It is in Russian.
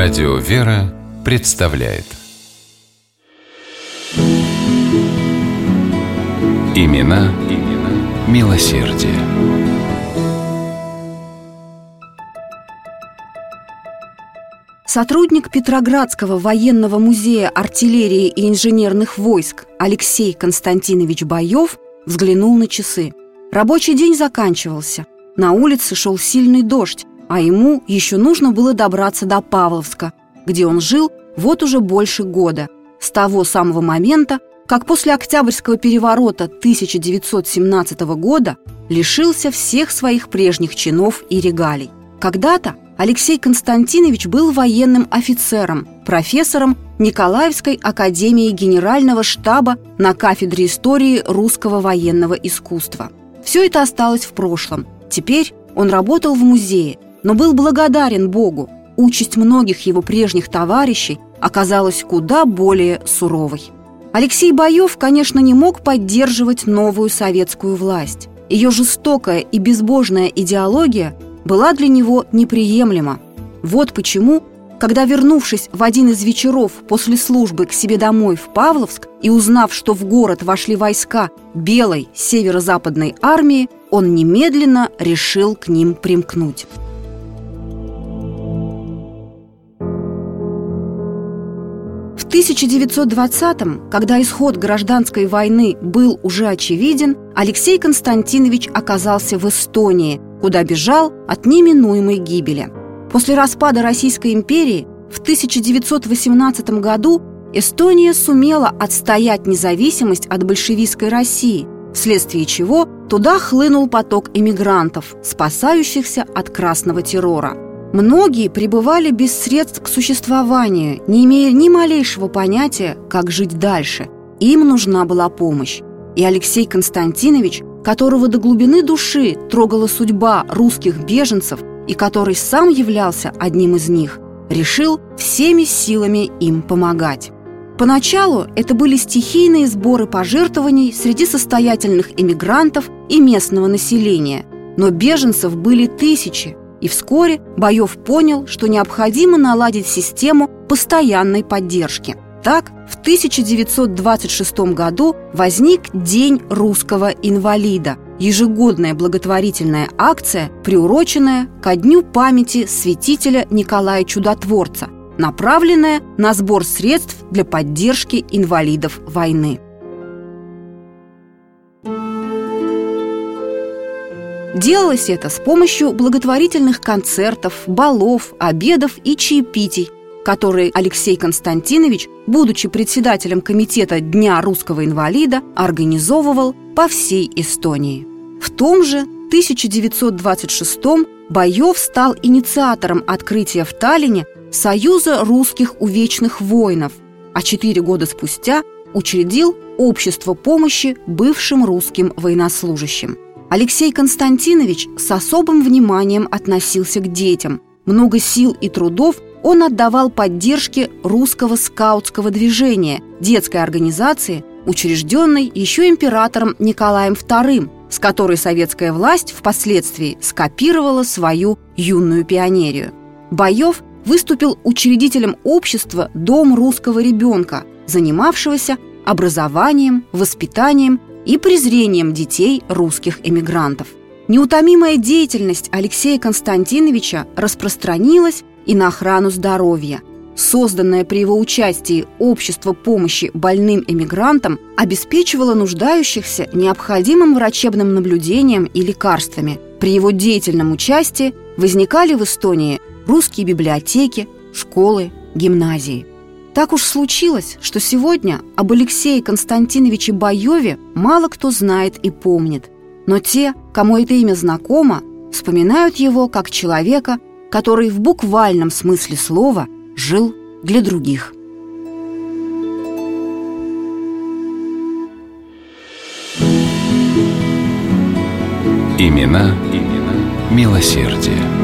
Радио «Вера» представляет Имена, имена милосердие. Сотрудник Петроградского военного музея артиллерии и инженерных войск Алексей Константинович Боев взглянул на часы. Рабочий день заканчивался. На улице шел сильный дождь, а ему еще нужно было добраться до Павловска, где он жил вот уже больше года, с того самого момента, как после Октябрьского переворота 1917 года лишился всех своих прежних чинов и регалий. Когда-то Алексей Константинович был военным офицером, профессором Николаевской академии генерального штаба на кафедре истории русского военного искусства. Все это осталось в прошлом. Теперь он работал в музее, но был благодарен Богу. Участь многих его прежних товарищей оказалась куда более суровой. Алексей Боев, конечно, не мог поддерживать новую советскую власть. Ее жестокая и безбожная идеология была для него неприемлема. Вот почему, когда, вернувшись в один из вечеров после службы к себе домой в Павловск и узнав, что в город вошли войска Белой северо-западной армии, он немедленно решил к ним примкнуть. В 1920-м, когда исход гражданской войны был уже очевиден, Алексей Константинович оказался в Эстонии, куда бежал от неминуемой гибели. После распада Российской империи в 1918 году Эстония сумела отстоять независимость от большевистской России, вследствие чего туда хлынул поток эмигрантов, спасающихся от красного террора. Многие пребывали без средств к существованию, не имея ни малейшего понятия, как жить дальше. Им нужна была помощь. И Алексей Константинович которого до глубины души трогала судьба русских беженцев и который сам являлся одним из них, решил всеми силами им помогать. Поначалу это были стихийные сборы пожертвований среди состоятельных иммигрантов и местного населения, но беженцев были тысячи, и вскоре Боев понял, что необходимо наладить систему постоянной поддержки – так, в 1926 году возник День русского инвалида – ежегодная благотворительная акция, приуроченная ко дню памяти святителя Николая Чудотворца, направленная на сбор средств для поддержки инвалидов войны. Делалось это с помощью благотворительных концертов, балов, обедов и чаепитий, который Алексей Константинович, будучи председателем комитета Дня русского инвалида, организовывал по всей Эстонии. В том же 1926 Боев стал инициатором открытия в Таллине Союза русских увечных воинов, а четыре года спустя учредил Общество помощи бывшим русским военнослужащим. Алексей Константинович с особым вниманием относился к детям. Много сил и трудов он отдавал поддержке русского скаутского движения, детской организации, учрежденной еще императором Николаем II, с которой советская власть впоследствии скопировала свою юную пионерию. Боев выступил учредителем общества «Дом русского ребенка», занимавшегося образованием, воспитанием и презрением детей русских эмигрантов. Неутомимая деятельность Алексея Константиновича распространилась и на охрану здоровья. Созданное при его участии Общество помощи больным эмигрантам обеспечивало нуждающихся необходимым врачебным наблюдением и лекарствами. При его деятельном участии возникали в Эстонии русские библиотеки, школы, гимназии. Так уж случилось, что сегодня об Алексее Константиновиче Боеве мало кто знает и помнит. Но те, кому это имя знакомо, вспоминают его как человека, который в буквальном смысле слова жил для других. Имена, имена милосердие.